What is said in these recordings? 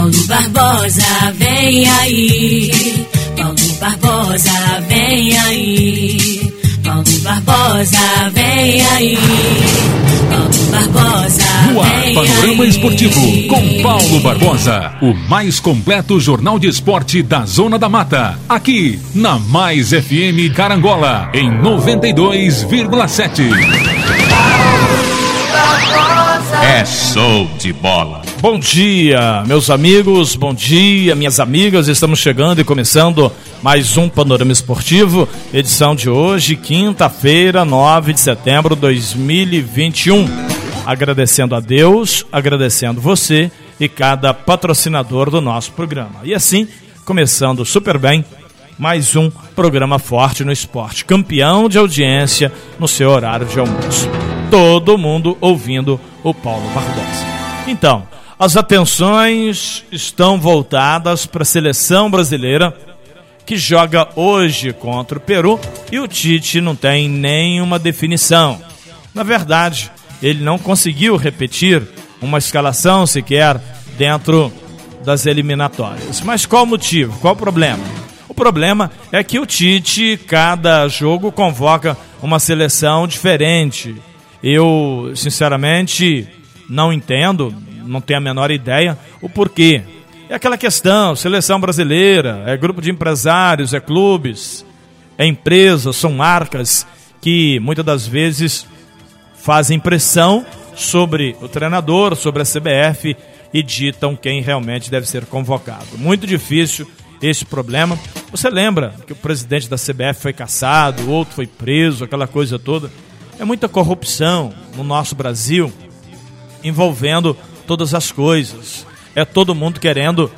Paulo Barbosa, vem aí. Paulo Barbosa, vem aí. Paulo Barbosa, vem aí. Paulo Barbosa, No ar, vem Panorama aí. Esportivo, com Paulo Barbosa. O mais completo jornal de esporte da Zona da Mata. Aqui, na Mais FM Carangola, em 92,7. É show de bola. Bom dia, meus amigos, bom dia, minhas amigas. Estamos chegando e começando mais um Panorama Esportivo, edição de hoje, quinta-feira, 9 de setembro de 2021. Agradecendo a Deus, agradecendo você e cada patrocinador do nosso programa. E assim, começando super bem, mais um programa forte no esporte, campeão de audiência no seu horário de almoço. Todo mundo ouvindo o Paulo Barbosa. Então, as atenções estão voltadas para a seleção brasileira que joga hoje contra o Peru e o Tite não tem nenhuma definição. Na verdade, ele não conseguiu repetir uma escalação sequer dentro das eliminatórias. Mas qual o motivo? Qual o problema? O problema é que o Tite, cada jogo, convoca uma seleção diferente. Eu, sinceramente, não entendo, não tenho a menor ideia o porquê. É aquela questão, seleção brasileira, é grupo de empresários, é clubes, é empresas, são marcas que muitas das vezes fazem pressão sobre o treinador, sobre a CBF e ditam quem realmente deve ser convocado. Muito difícil esse problema. Você lembra que o presidente da CBF foi caçado, o outro foi preso, aquela coisa toda. É muita corrupção no nosso Brasil envolvendo todas as coisas. É todo mundo querendo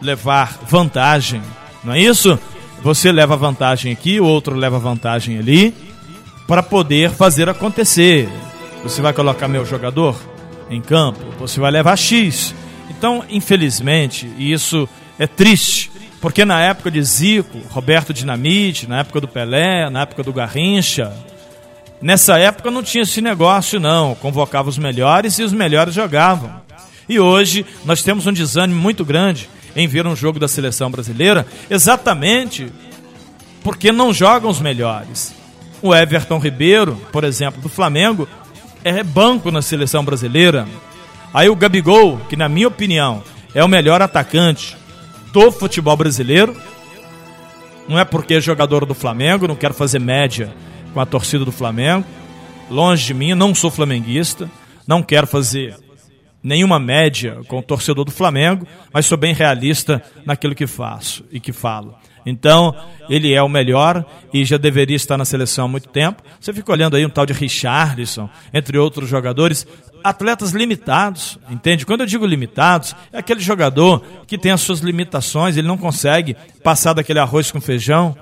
levar vantagem, não é isso? Você leva vantagem aqui, o outro leva vantagem ali, para poder fazer acontecer. Você vai colocar meu jogador em campo, você vai levar X. Então, infelizmente, isso é triste, porque na época de Zico, Roberto Dinamite, na época do Pelé, na época do Garrincha, nessa época não tinha esse negócio não, convocava os melhores e os melhores jogavam. E hoje nós temos um desânimo muito grande em ver um jogo da seleção brasileira, exatamente porque não jogam os melhores. O Everton Ribeiro, por exemplo, do Flamengo, é banco na seleção brasileira. Aí o Gabigol, que na minha opinião é o melhor atacante do futebol brasileiro, não é porque é jogador do Flamengo, não quero fazer média com a torcida do Flamengo. Longe de mim, não sou flamenguista, não quero fazer nenhuma média com o torcedor do Flamengo, mas sou bem realista naquilo que faço e que falo. Então, ele é o melhor e já deveria estar na seleção há muito tempo. Você fica olhando aí um tal de Richarlison, entre outros jogadores, atletas limitados, entende? Quando eu digo limitados, é aquele jogador que tem as suas limitações, ele não consegue passar daquele arroz com feijão,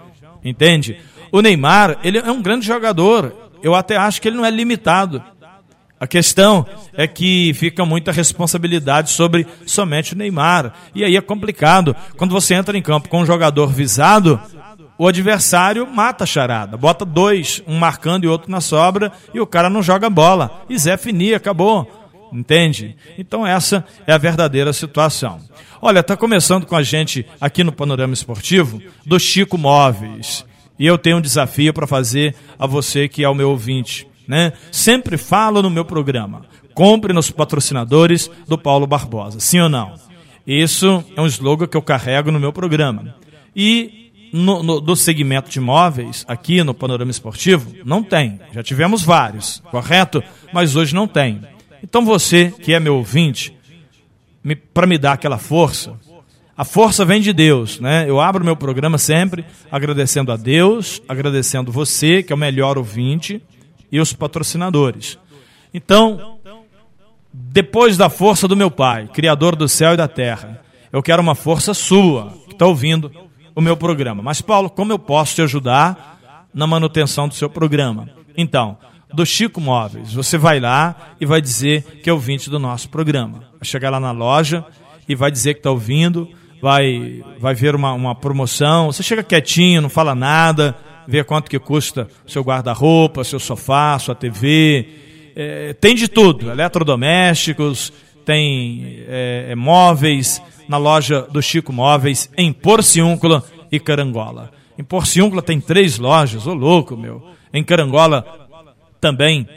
entende? O Neymar, ele é um grande jogador. Eu até acho que ele não é limitado. A questão é que fica muita responsabilidade sobre somente o Neymar. E aí é complicado. Quando você entra em campo com um jogador visado, o adversário mata a charada. Bota dois, um marcando e outro na sobra, e o cara não joga bola. E Zé Fini, acabou. Entende? Então essa é a verdadeira situação. Olha, está começando com a gente aqui no Panorama Esportivo do Chico Móveis. E eu tenho um desafio para fazer a você que é o meu ouvinte né? Sempre falo no meu programa. Compre nos patrocinadores do Paulo Barbosa. Sim ou não? Isso é um slogan que eu carrego no meu programa. E no, no, do segmento de imóveis, aqui no Panorama Esportivo, não tem. Já tivemos vários, correto? Mas hoje não tem. Então você, que é meu ouvinte, me, para me dar aquela força, a força vem de Deus, né? Eu abro meu programa sempre agradecendo a Deus, agradecendo você, que é o melhor ouvinte, e os patrocinadores. Então, depois da força do meu Pai, Criador do céu e da terra, eu quero uma força sua, que está ouvindo o meu programa. Mas, Paulo, como eu posso te ajudar na manutenção do seu programa? Então, do Chico Móveis, você vai lá e vai dizer que é ouvinte do nosso programa. Vai chegar lá na loja e vai dizer que está ouvindo, vai, vai ver uma, uma promoção. Você chega quietinho, não fala nada ver quanto que custa seu guarda-roupa, seu sofá, sua TV. É, tem de tudo, eletrodomésticos, tem é, móveis, na loja do Chico Móveis, em Porciúncula e Carangola. Em Porciúncula tem três lojas, ô louco, meu. Em Carangola também.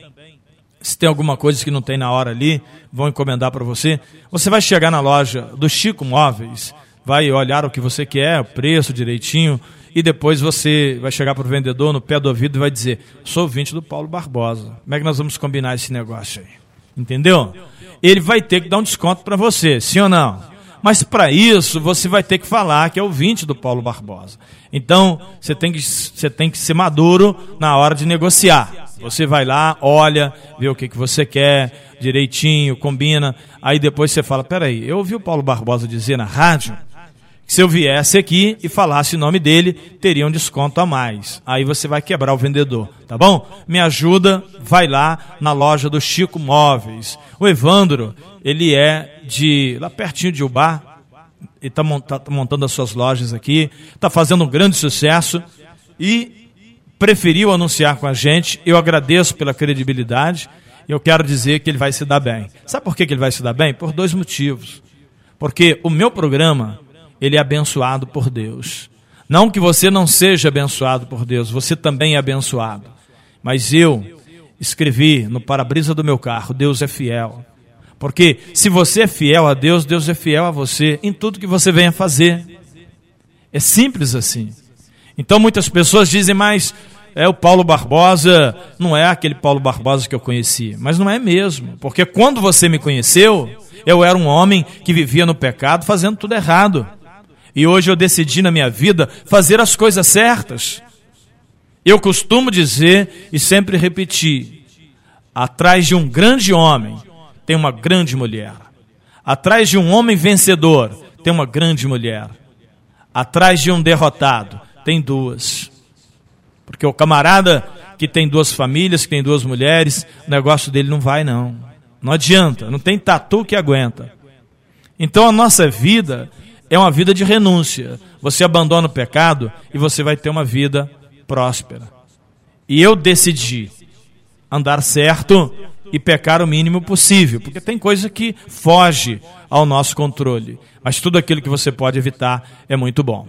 Se tem alguma coisa que não tem na hora ali, vão encomendar para você. Você vai chegar na loja do Chico Móveis, vai olhar o que você quer, o preço direitinho, e depois você vai chegar para o vendedor no pé do ouvido e vai dizer: sou ouvinte do Paulo Barbosa. Como é que nós vamos combinar esse negócio aí? Entendeu? Ele vai ter que dar um desconto para você, sim ou não? Mas para isso você vai ter que falar que é ouvinte do Paulo Barbosa. Então você tem que, você tem que ser maduro na hora de negociar. Você vai lá, olha, vê o que, que você quer, direitinho, combina. Aí depois você fala: peraí, eu ouvi o Paulo Barbosa dizer na rádio se eu viesse aqui e falasse o nome dele, teria um desconto a mais. Aí você vai quebrar o vendedor, tá bom? Me ajuda, vai lá na loja do Chico Móveis. O Evandro, ele é de lá pertinho de Ubá, ele está tá montando as suas lojas aqui, está fazendo um grande sucesso e preferiu anunciar com a gente. Eu agradeço pela credibilidade e eu quero dizer que ele vai se dar bem. Sabe por que ele vai se dar bem? Por dois motivos. Porque o meu programa, ele é abençoado por Deus. Não que você não seja abençoado por Deus, você também é abençoado. Mas eu escrevi no para-brisa do meu carro: Deus é fiel. Porque se você é fiel a Deus, Deus é fiel a você em tudo que você venha fazer. É simples assim. Então muitas pessoas dizem, mas é o Paulo Barbosa, não é aquele Paulo Barbosa que eu conheci. Mas não é mesmo. Porque quando você me conheceu, eu era um homem que vivia no pecado, fazendo tudo errado. E hoje eu decidi na minha vida fazer as coisas certas. Eu costumo dizer e sempre repetir: atrás de um grande homem tem uma grande mulher. Atrás de um homem vencedor tem uma grande mulher. Atrás de um derrotado tem duas. Porque o camarada que tem duas famílias, que tem duas mulheres, o negócio dele não vai, não. Não adianta, não tem tatu que aguenta. Então a nossa vida é uma vida de renúncia. Você abandona o pecado e você vai ter uma vida próspera. E eu decidi andar certo e pecar o mínimo possível, porque tem coisa que foge ao nosso controle, mas tudo aquilo que você pode evitar é muito bom.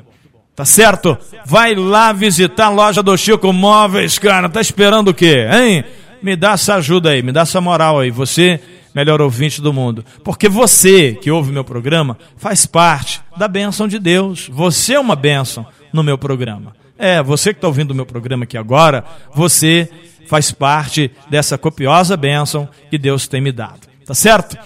Tá certo? Vai lá visitar a loja do Chico Móveis, cara. Tá esperando o quê, hein? Me dá essa ajuda aí, me dá essa moral aí. Você, melhor ouvinte do mundo. Porque você que ouve meu programa faz parte da bênção de Deus. Você é uma bênção no meu programa. É, você que está ouvindo o meu programa aqui agora, você faz parte dessa copiosa bênção que Deus tem me dado. Tá certo?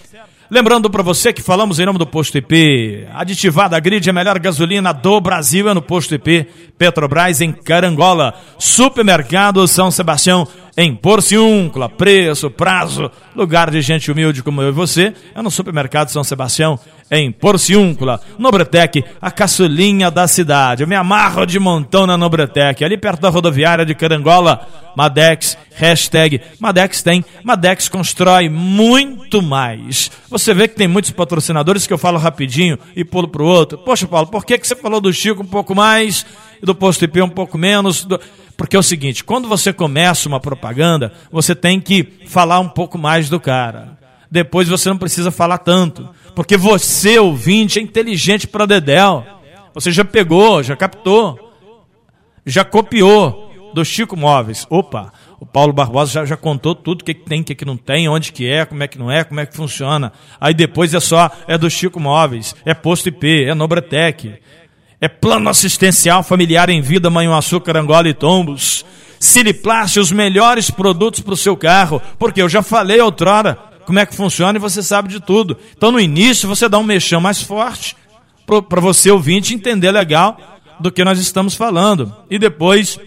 Lembrando para você que falamos em nome do Posto IP, aditivada grid, a melhor gasolina do Brasil é no Posto IP, Petrobras em Carangola, Supermercado São Sebastião em Porciúncula, preço, prazo, lugar de gente humilde como eu e você, é no Supermercado São Sebastião em Porciúncula, Nobretec, a caçulinha da cidade. Eu me amarro de montão na Nobretec, ali perto da rodoviária de Carangola. Madex, hashtag Madex tem, Madex constrói muito mais. Você vê que tem muitos patrocinadores que eu falo rapidinho e pulo pro outro. Poxa, Paulo, por que, que você falou do Chico um pouco mais e do Posto IP um pouco menos? Do... Porque é o seguinte, quando você começa uma propaganda, você tem que falar um pouco mais do cara. Depois você não precisa falar tanto. Porque você, ouvinte, é inteligente para Dedéu. Você já pegou, já captou, já copiou do Chico Móveis. Opa, o Paulo Barbosa já, já contou tudo o que, que tem, o que, que não tem, onde que é, como é que não é, como é que funciona. Aí depois é só, é do Chico Móveis, é Posto IP, é Nobretec, é Plano Assistencial Familiar em Vida, Açúcar, Angola e Tombos. Siliplast, os melhores produtos para o seu carro, porque eu já falei outrora como é que funciona e você sabe de tudo. Então no início você dá um mexão mais forte para você ouvinte entender legal do que nós estamos falando. E depois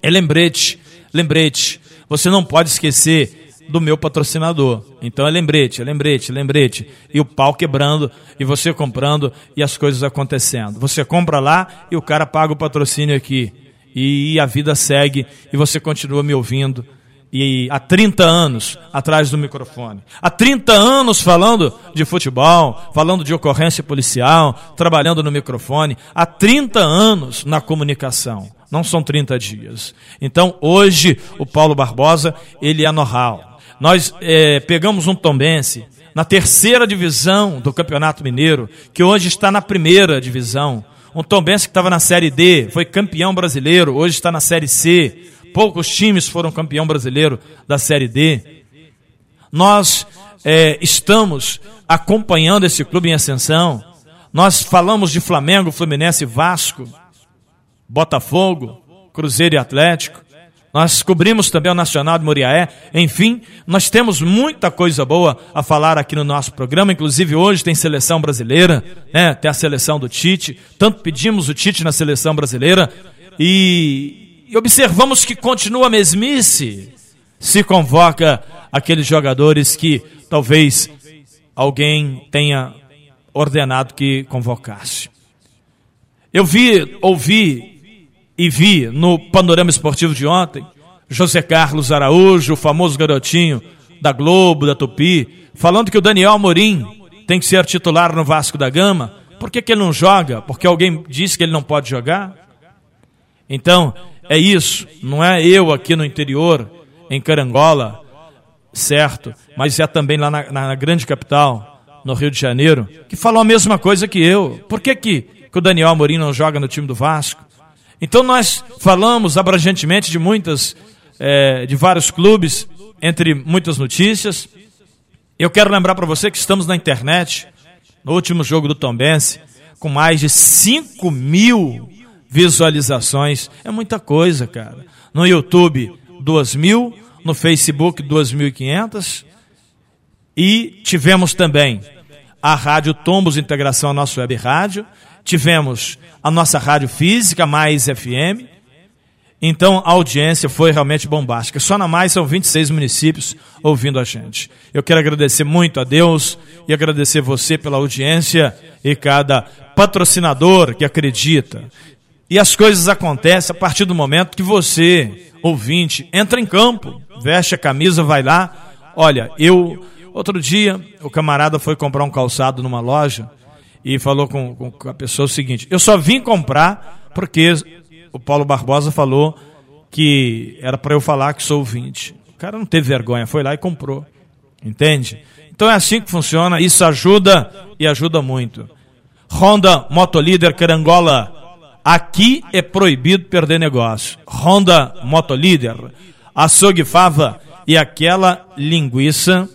é lembrete, lembrete. Você não pode esquecer do meu patrocinador. Então é lembrete, é lembrete, lembrete. E o pau quebrando, e você comprando, e as coisas acontecendo. Você compra lá e o cara paga o patrocínio aqui. E a vida segue, e você continua me ouvindo, e há 30 anos atrás do microfone. Há 30 anos falando de futebol, falando de ocorrência policial, trabalhando no microfone. Há 30 anos na comunicação. Não são 30 dias. Então, hoje, o Paulo Barbosa, ele é know-how. Nós é, pegamos um tombense na terceira divisão do Campeonato Mineiro, que hoje está na primeira divisão. Um Tombense que estava na Série D, foi campeão brasileiro, hoje está na Série C. Poucos times foram campeão brasileiro da Série D. Nós é, estamos acompanhando esse clube em ascensão. Nós falamos de Flamengo, Fluminense, Vasco, Botafogo, Cruzeiro e Atlético. Nós cobrimos também o Nacional de Moriaé. Enfim, nós temos muita coisa boa a falar aqui no nosso programa. Inclusive, hoje tem seleção brasileira, né? tem a seleção do Tite. Tanto pedimos o Tite na seleção brasileira. E, e observamos que continua a mesmice. Se convoca aqueles jogadores que talvez alguém tenha ordenado que convocasse. Eu vi, ouvi e vi no panorama esportivo de ontem José Carlos Araújo, o famoso garotinho da Globo, da Tupi, falando que o Daniel Amorim tem que ser titular no Vasco da Gama. Por que, que ele não joga? Porque alguém disse que ele não pode jogar? Então, é isso. Não é eu aqui no interior, em Carangola, certo? Mas é também lá na, na grande capital, no Rio de Janeiro, que falou a mesma coisa que eu. Por que, que, que o Daniel Amorim não joga no time do Vasco? Então nós falamos abrangentemente de muitas, é, de vários clubes, entre muitas notícias. Eu quero lembrar para você que estamos na internet, no último jogo do Tombense, com mais de 5 mil visualizações. É muita coisa, cara. No YouTube, 2 mil. No Facebook, 2.500. E tivemos também a Rádio Tombos Integração, a nossa web rádio. Tivemos a nossa rádio física, Mais FM. Então a audiência foi realmente bombástica. Só na Mais são 26 municípios ouvindo a gente. Eu quero agradecer muito a Deus e agradecer você pela audiência e cada patrocinador que acredita. E as coisas acontecem a partir do momento que você, ouvinte, entra em campo, veste a camisa, vai lá. Olha, eu. Outro dia, o camarada foi comprar um calçado numa loja e falou com, com a pessoa o seguinte: eu só vim comprar porque o Paulo Barbosa falou que era para eu falar que sou ouvinte. O cara não teve vergonha, foi lá e comprou. Entende? Então é assim que funciona, isso ajuda e ajuda muito. Honda Motolíder Carangola. Aqui é proibido perder negócio. Honda Motolíder, açougue fava e aquela linguiça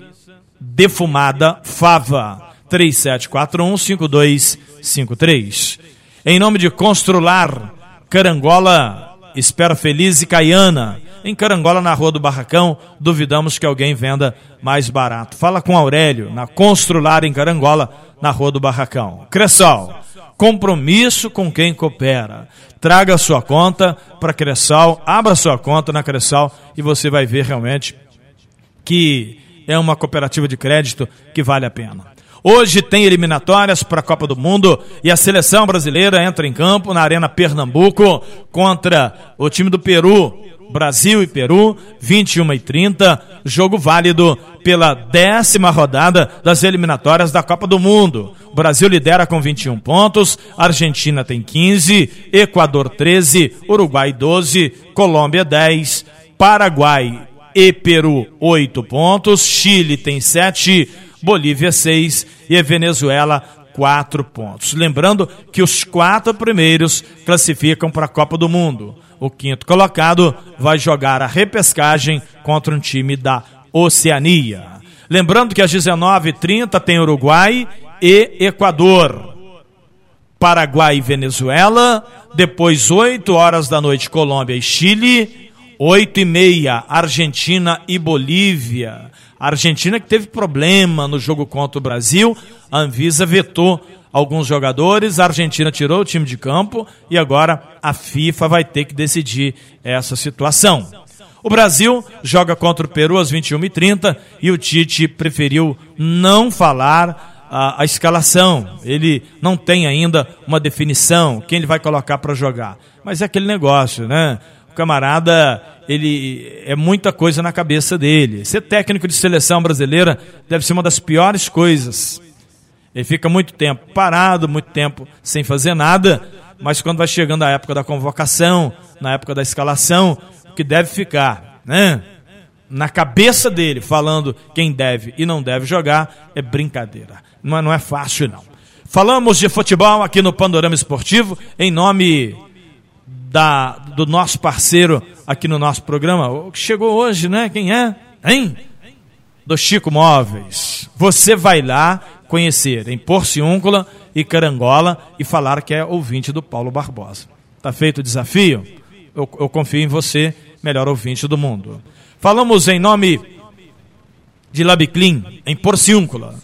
defumada fava. 3741-5253. Em nome de Constrular, Carangola, Espera Feliz e Caiana. Em Carangola, na Rua do Barracão, duvidamos que alguém venda mais barato. Fala com Aurélio, na Constrular em Carangola, na Rua do Barracão. Cressol, compromisso com quem coopera. Traga sua conta para Cressal, abra sua conta na Cressal e você vai ver realmente que é uma cooperativa de crédito que vale a pena. Hoje tem eliminatórias para a Copa do Mundo e a seleção brasileira entra em campo na Arena Pernambuco contra o time do Peru. Brasil e Peru, 21 e 30, jogo válido pela décima rodada das eliminatórias da Copa do Mundo. O Brasil lidera com 21 pontos, Argentina tem 15, Equador 13, Uruguai 12, Colômbia 10, Paraguai e Peru 8 pontos, Chile tem 7, Bolívia 6 e Venezuela 4 pontos. Lembrando que os quatro primeiros classificam para a Copa do Mundo. O quinto colocado vai jogar a repescagem contra um time da Oceania. Lembrando que às 19h30 tem Uruguai e Equador. Paraguai e Venezuela. Depois, 8 horas da noite, Colômbia e Chile. 8 e meia, Argentina e Bolívia. A Argentina que teve problema no jogo contra o Brasil, a Anvisa vetou alguns jogadores, a Argentina tirou o time de campo e agora a FIFA vai ter que decidir essa situação. O Brasil joga contra o Peru às 21h30 e o Tite preferiu não falar a, a, escalação. Ele não tem ainda uma definição, quem ele vai colocar para jogar. Mas é aquele negócio, né? O camarada ele é muita coisa na cabeça dele. Ser técnico de seleção brasileira deve ser uma das piores coisas. Ele fica muito tempo parado, muito tempo sem fazer nada, mas quando vai chegando a época da convocação, na época da escalação, o que deve ficar, né? na cabeça dele, falando quem deve e não deve jogar, é brincadeira. Não é, não é fácil, não. Falamos de futebol aqui no Panorama Esportivo, em nome da, do nosso parceiro aqui no nosso programa, que chegou hoje, né? Quem é? Hein? Do Chico Móveis. Você vai lá conhecer em Porciúncula e Carangola e falar que é ouvinte do Paulo Barbosa. Tá feito o desafio? Eu, eu confio em você, melhor ouvinte do mundo. Falamos em nome de Labiclin, em Porciúncula.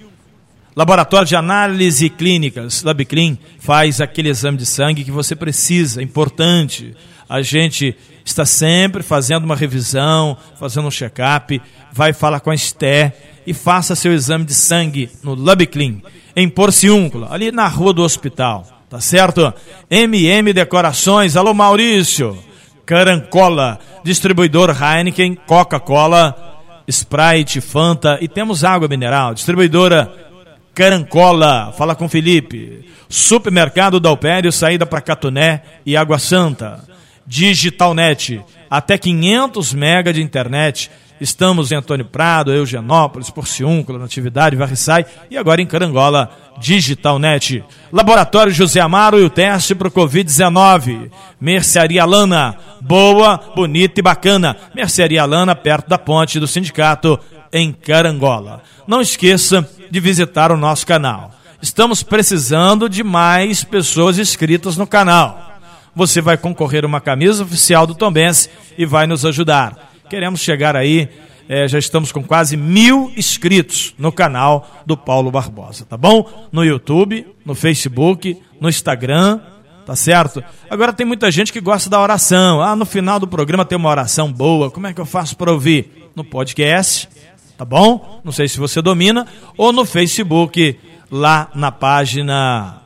Laboratório de Análise Clínicas, LabClean, faz aquele exame de sangue que você precisa, importante. A gente está sempre fazendo uma revisão, fazendo um check-up, vai falar com a Esté e faça seu exame de sangue no LabClean, em Porciúncula, ali na rua do hospital, tá certo? MM Decorações, alô Maurício, Carancola, distribuidor Heineken, Coca-Cola, Sprite, Fanta e temos água mineral, distribuidora Carancola, fala com Felipe. Supermercado Dalpério, saída para Catuné e Água Santa. Digitalnet, até 500 mega de internet. Estamos em Antônio Prado, Eugenópolis, Porciúncula, Natividade, Varriçai e agora em Carangola, Digitalnet. Laboratório José Amaro e o teste para o Covid-19. Mercearia Lana, boa, bonita e bacana. Mercearia Lana, perto da ponte do sindicato, em Carangola. Não esqueça de visitar o nosso canal. Estamos precisando de mais pessoas inscritas no canal. Você vai concorrer uma camisa oficial do Tombense e vai nos ajudar. Queremos chegar aí, é, já estamos com quase mil inscritos no canal do Paulo Barbosa, tá bom? No YouTube, no Facebook, no Instagram, tá certo? Agora tem muita gente que gosta da oração. Ah, no final do programa tem uma oração boa. Como é que eu faço para ouvir? No podcast tá bom? Não sei se você domina, ou no Facebook, lá na página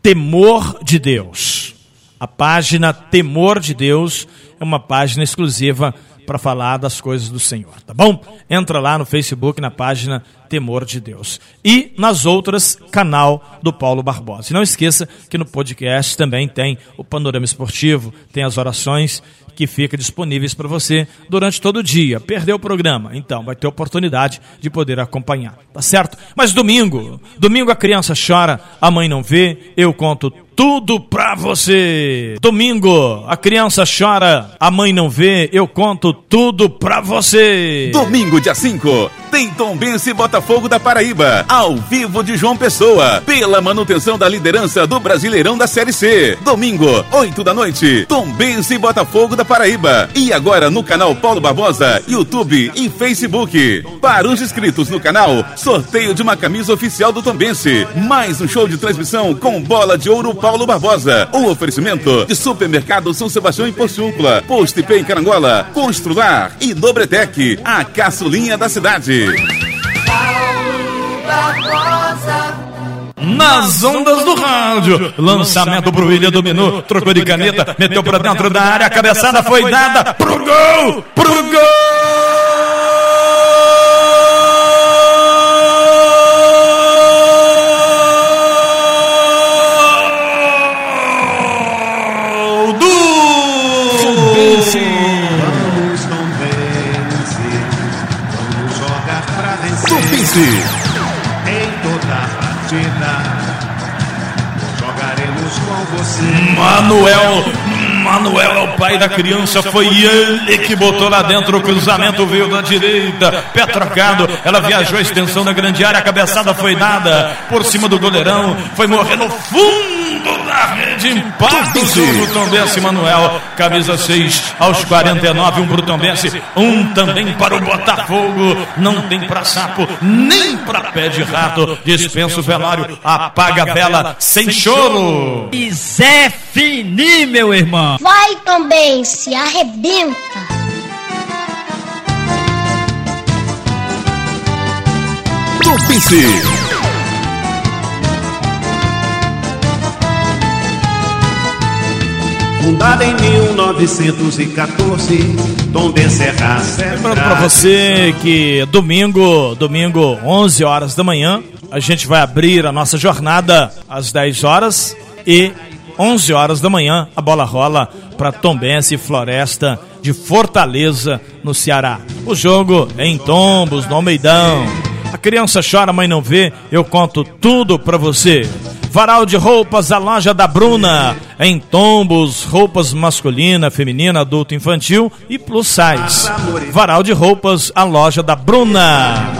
Temor de Deus. A página Temor de Deus é uma página exclusiva para falar das coisas do Senhor, tá bom? Entra lá no Facebook, na página Temor de Deus. E nas outras, canal do Paulo Barbosa. E não esqueça que no podcast também tem o Panorama Esportivo, tem as orações que fica disponíveis para você durante todo o dia. Perdeu o programa? Então, vai ter oportunidade de poder acompanhar, tá certo? Mas domingo, domingo a criança chora, a mãe não vê, eu conto tudo pra você. Domingo, a criança chora, a mãe não vê, eu conto tudo pra você. Domingo, dia 5, tem Tombense Botafogo da Paraíba, ao vivo de João Pessoa, pela manutenção da liderança do Brasileirão da Série C. Domingo, 8 da noite, Tombense Botafogo da Paraíba. E agora no canal Paulo Barbosa, YouTube e Facebook. Para os inscritos no canal, sorteio de uma camisa oficial do Tombense, mais um show de transmissão com bola de ouro Paulo Barbosa. Um oferecimento de Supermercado São Sebastião em Porciúncula, Posto IP em Carangola, Constrular e Dobretec, a caçulinha da cidade. Nas ondas do rádio, lançamento pro William dominou, trocou de caneta, meteu pra dentro da área, a cabeçada foi dada pro gol, pro gol! Da criança, foi ele que botou lá dentro o cruzamento veio da direita, pé trocado, ela viajou a extensão da grande área, a cabeçada foi dada por cima do goleirão, foi morrer no fundo rede, empate o jogo Tombense Manuel, camisa 6 aos 49, um pro Tombense, um também para o Botafogo, não tem pra sapo, nem pra pé de rato, dispensa o velório, apaga a vela, sem choro. E Zé Fini, meu irmão. Vai também, se arrebenta. Tupice. Fundada em 1914, Tom Serra Lembrando para você que domingo, domingo, 11 horas da manhã, a gente vai abrir a nossa jornada às 10 horas e 11 horas da manhã a bola rola para Tombense Floresta de Fortaleza, no Ceará. O jogo é em Tombos, no Almeidão. A criança chora, a mãe não vê, eu conto tudo pra você. Varal de roupas, a loja da Bruna. Em tombos, roupas masculina, feminina, adulto, infantil e plus size. Varal de roupas, a loja da Bruna.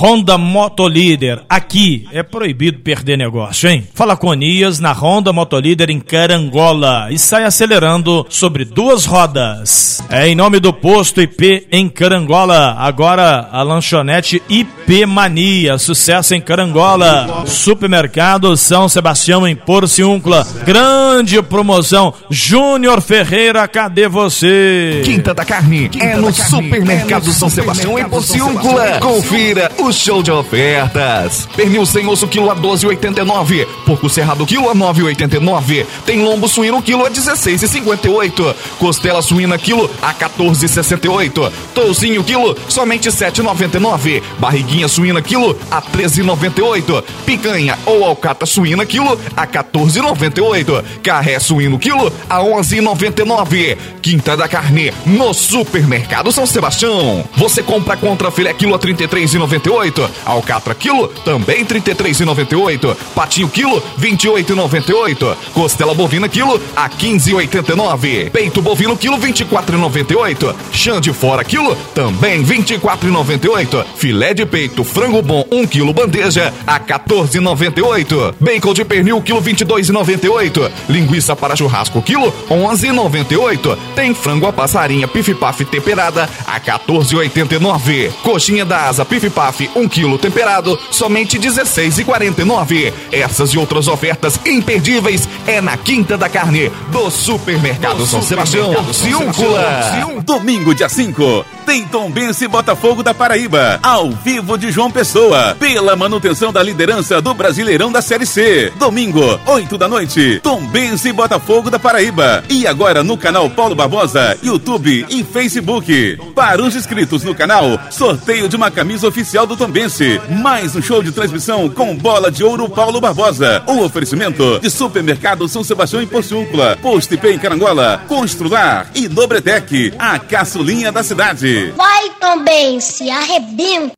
Honda Motolíder. Aqui é proibido perder negócio, hein? Fala com Onias na Honda Motolíder em Carangola e sai acelerando sobre duas rodas. É em nome do posto IP em Carangola. Agora a lanchonete IP Mania. Sucesso em Carangola. Supermercado São Sebastião em Porciúncula. Grande promoção. Júnior Ferreira, cadê você? Quinta da Carne é no Supermercado São Sebastião em Porciúncula. Confira o show de ofertas. Pernil sem osso quilo a 12,89. Porco cerrado quilo a 9,89. Tem lombo suíno quilo a 16,58. Costela suína quilo a 14,68. Toucinho quilo somente 7,99. Barriguinha suína quilo a 13,98. Picanha ou alcata suína quilo a 14,98. Carré suíno quilo a 11,99. Quinta da Carne no Supermercado São Sebastião. Você compra contra filé quilo a 33,98. Alcatra quilo também 33,98. Patinho quilo 28,98. Costela bovina quilo a 15,89. Peito bovino quilo 24,98. Chã de fora quilo também 24,98. Filé de peito frango bom 1 quilo bandeja a 14,98. Bacon de pernil quilo 22,98. Linguiça para churrasco quilo 11,98. Tem frango a passarinha pif paf temperada a 14,89. Coxinha da asa pif paf 1 quilo temperado somente 16,49. Essas e outras ofertas imperdíveis é na Quinta da Carne do Supermercado São Sebastião. Ciúncula. Domingo, dia 5, tem Tombense e Botafogo da Paraíba, ao vivo de João Pessoa, pela manutenção da liderança do Brasileirão da Série C. Domingo, 8 da noite, Tombense e Botafogo da Paraíba. E agora no canal Paulo Barbosa, YouTube e Facebook. Para os inscritos no canal, sorteio de uma camisa oficial do Tombense. Mais um show de transmissão com bola de ouro Paulo Barbosa. O oferecimento de Supermercado São Sebastião em Porciúncula, Posto IP em Carangola, Constrular e Dobretec, a caçulinha da cidade. Vai também, se arrebenta.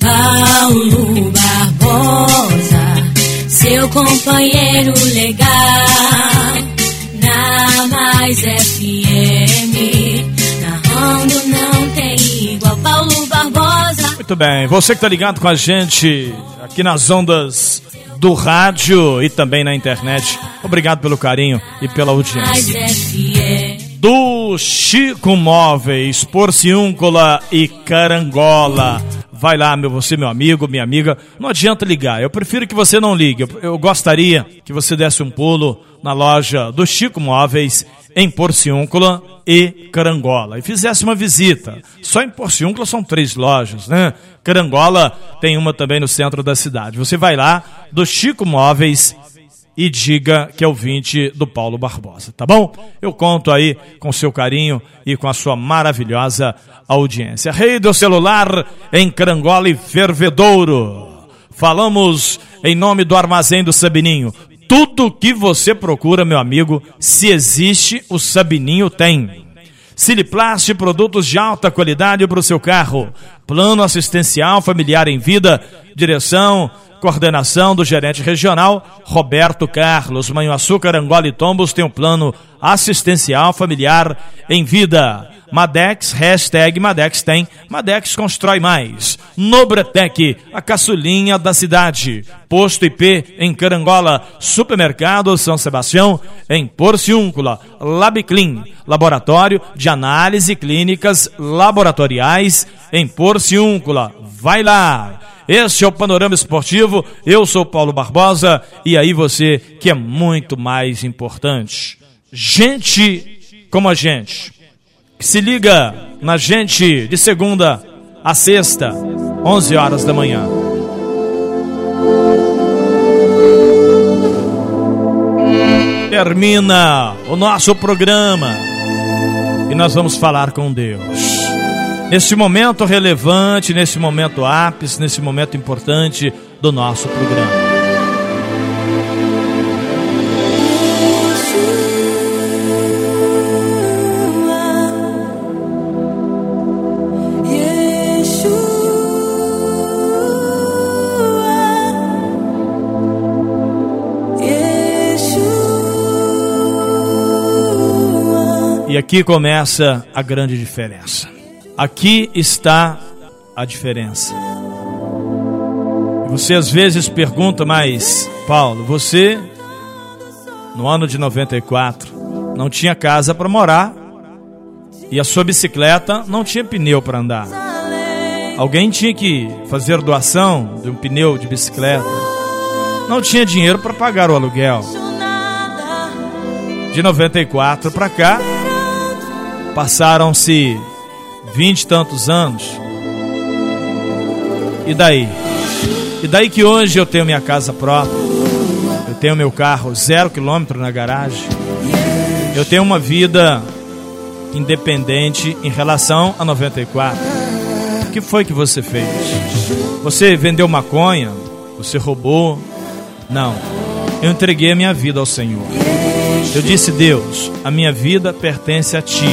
Paulo Barbosa, seu companheiro legal, na mais FM, Muito bem, você que tá ligado com a gente aqui nas ondas do rádio e também na internet, obrigado pelo carinho e pela audiência. Do Chico Móveis, Porciúncula e Carangola. Vai lá, meu, você, meu amigo, minha amiga. Não adianta ligar. Eu prefiro que você não ligue. Eu, eu gostaria que você desse um pulo na loja do Chico Móveis em Porciúncula e Carangola e fizesse uma visita. Só em Porciúncula são três lojas, né? Carangola tem uma também no centro da cidade. Você vai lá do Chico Móveis e diga que é ouvinte do Paulo Barbosa, tá bom? Eu conto aí com seu carinho e com a sua maravilhosa audiência. Rei do celular em Carangola e Fervedouro. Falamos em nome do Armazém do Sabininho. Tudo que você procura, meu amigo, se existe, o Sabininho tem. Siliplast, produtos de alta qualidade para o seu carro. Plano assistencial familiar em vida. Direção, coordenação do gerente regional Roberto Carlos. Manhuaçu, Carangola e Tombos tem um plano assistencial familiar em vida. Madex, hashtag Madex tem. Madex constrói mais. Nobretec, a caçulinha da cidade. Posto IP em Carangola. Supermercado São Sebastião em Porciúncula. Labiclin, laboratório de análise clínicas laboratoriais em Porciúncula. Vai lá! Este é o Panorama Esportivo. Eu sou Paulo Barbosa e aí você que é muito mais importante. Gente como a gente que se liga na gente de segunda a sexta, 11 horas da manhã. Termina o nosso programa e nós vamos falar com Deus nesse momento relevante, nesse momento ápice, nesse momento importante do nosso programa. E aqui começa a grande diferença. Aqui está a diferença. Você às vezes pergunta, mas Paulo, você no ano de 94 não tinha casa para morar e a sua bicicleta não tinha pneu para andar. Alguém tinha que fazer doação de um pneu de bicicleta. Não tinha dinheiro para pagar o aluguel. De 94 para cá, passaram-se vinte e tantos anos. E daí? E daí que hoje eu tenho minha casa própria, eu tenho meu carro zero quilômetro na garagem, eu tenho uma vida independente em relação a 94. O que foi que você fez? Você vendeu maconha? Você roubou? Não. Eu entreguei a minha vida ao Senhor. Eu disse, Deus, a minha vida pertence a Ti.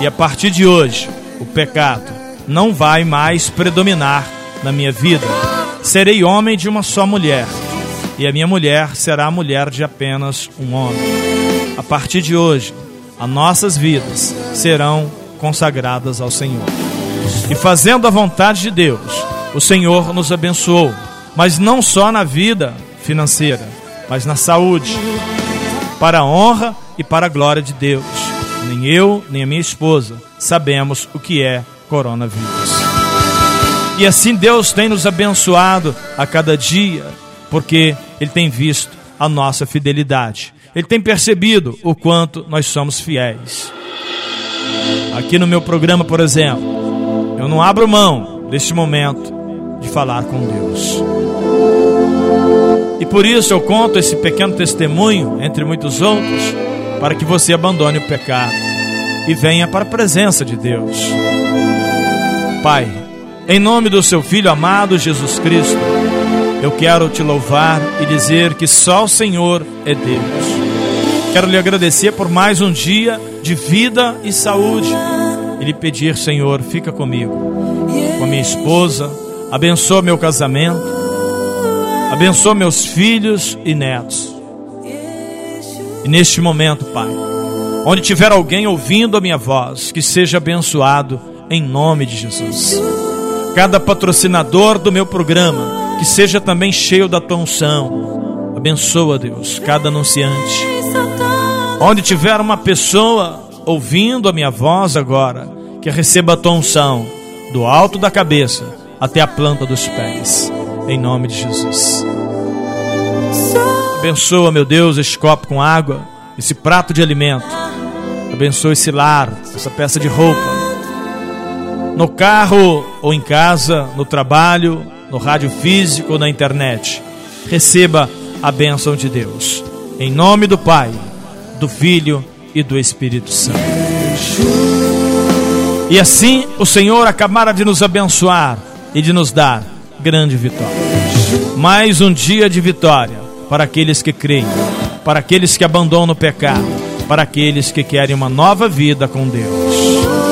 E a partir de hoje, o pecado não vai mais predominar na minha vida. Serei homem de uma só mulher. E a minha mulher será a mulher de apenas um homem. A partir de hoje, as nossas vidas serão consagradas ao Senhor. E fazendo a vontade de Deus, o Senhor nos abençoou, mas não só na vida financeira, mas na saúde, para a honra e para a glória de Deus. Nem eu, nem a minha esposa sabemos o que é coronavírus. E assim Deus tem nos abençoado a cada dia, porque Ele tem visto a nossa fidelidade. Ele tem percebido o quanto nós somos fiéis. Aqui no meu programa, por exemplo, eu não abro mão deste momento de falar com Deus. E por isso eu conto esse pequeno testemunho, entre muitos outros, para que você abandone o pecado e venha para a presença de Deus. Pai, em nome do seu Filho amado Jesus Cristo, eu quero te louvar e dizer que só o Senhor é Deus. Quero lhe agradecer por mais um dia de vida e saúde. E lhe pedir, Senhor, fica comigo, com a minha esposa, abençoa meu casamento, abençoa meus filhos e netos. E neste momento, Pai, onde tiver alguém ouvindo a minha voz, que seja abençoado em nome de Jesus. Cada patrocinador do meu programa, que seja também cheio da tua unção. Abençoa, Deus, cada anunciante Onde tiver uma pessoa ouvindo a minha voz agora, que receba a tua unção, do alto da cabeça até a planta dos pés, em nome de Jesus. Abençoa, meu Deus, este copo com água, esse prato de alimento. Abençoa esse lar, essa peça de roupa. No carro ou em casa, no trabalho, no rádio físico ou na internet. Receba a bênção de Deus. Em nome do Pai do Filho e do Espírito Santo. E assim o Senhor acabara de nos abençoar e de nos dar grande vitória. Mais um dia de vitória para aqueles que creem, para aqueles que abandonam o pecado, para aqueles que querem uma nova vida com Deus.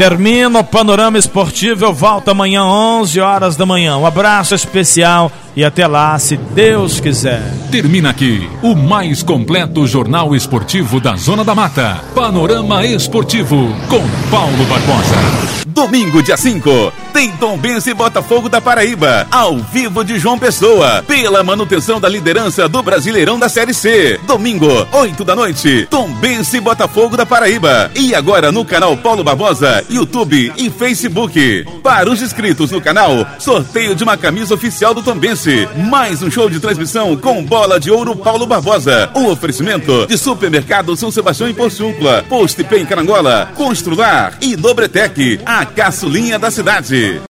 Termina o panorama esportivo. Eu volto amanhã, 11 horas da manhã. Um abraço especial e até lá, se Deus quiser. Termina aqui o mais completo jornal esportivo da Zona da Mata. Panorama Esportivo com Paulo Barbosa. Domingo, dia 5, tem Tombense e Botafogo da Paraíba, ao vivo de João Pessoa, pela manutenção da liderança do Brasileirão da Série C. Domingo, 8 da noite, Tombense e Botafogo da Paraíba. E agora no canal Paulo Barbosa, YouTube e Facebook. Para os inscritos no canal, sorteio de uma camisa oficial do Tombense. Mais um show de transmissão com bola de ouro Paulo Barbosa. Um oferecimento de supermercado São Sebastião em Porciúncula, Post Pen Carangola, Constrular e Dobretec. A caçulinha da cidade.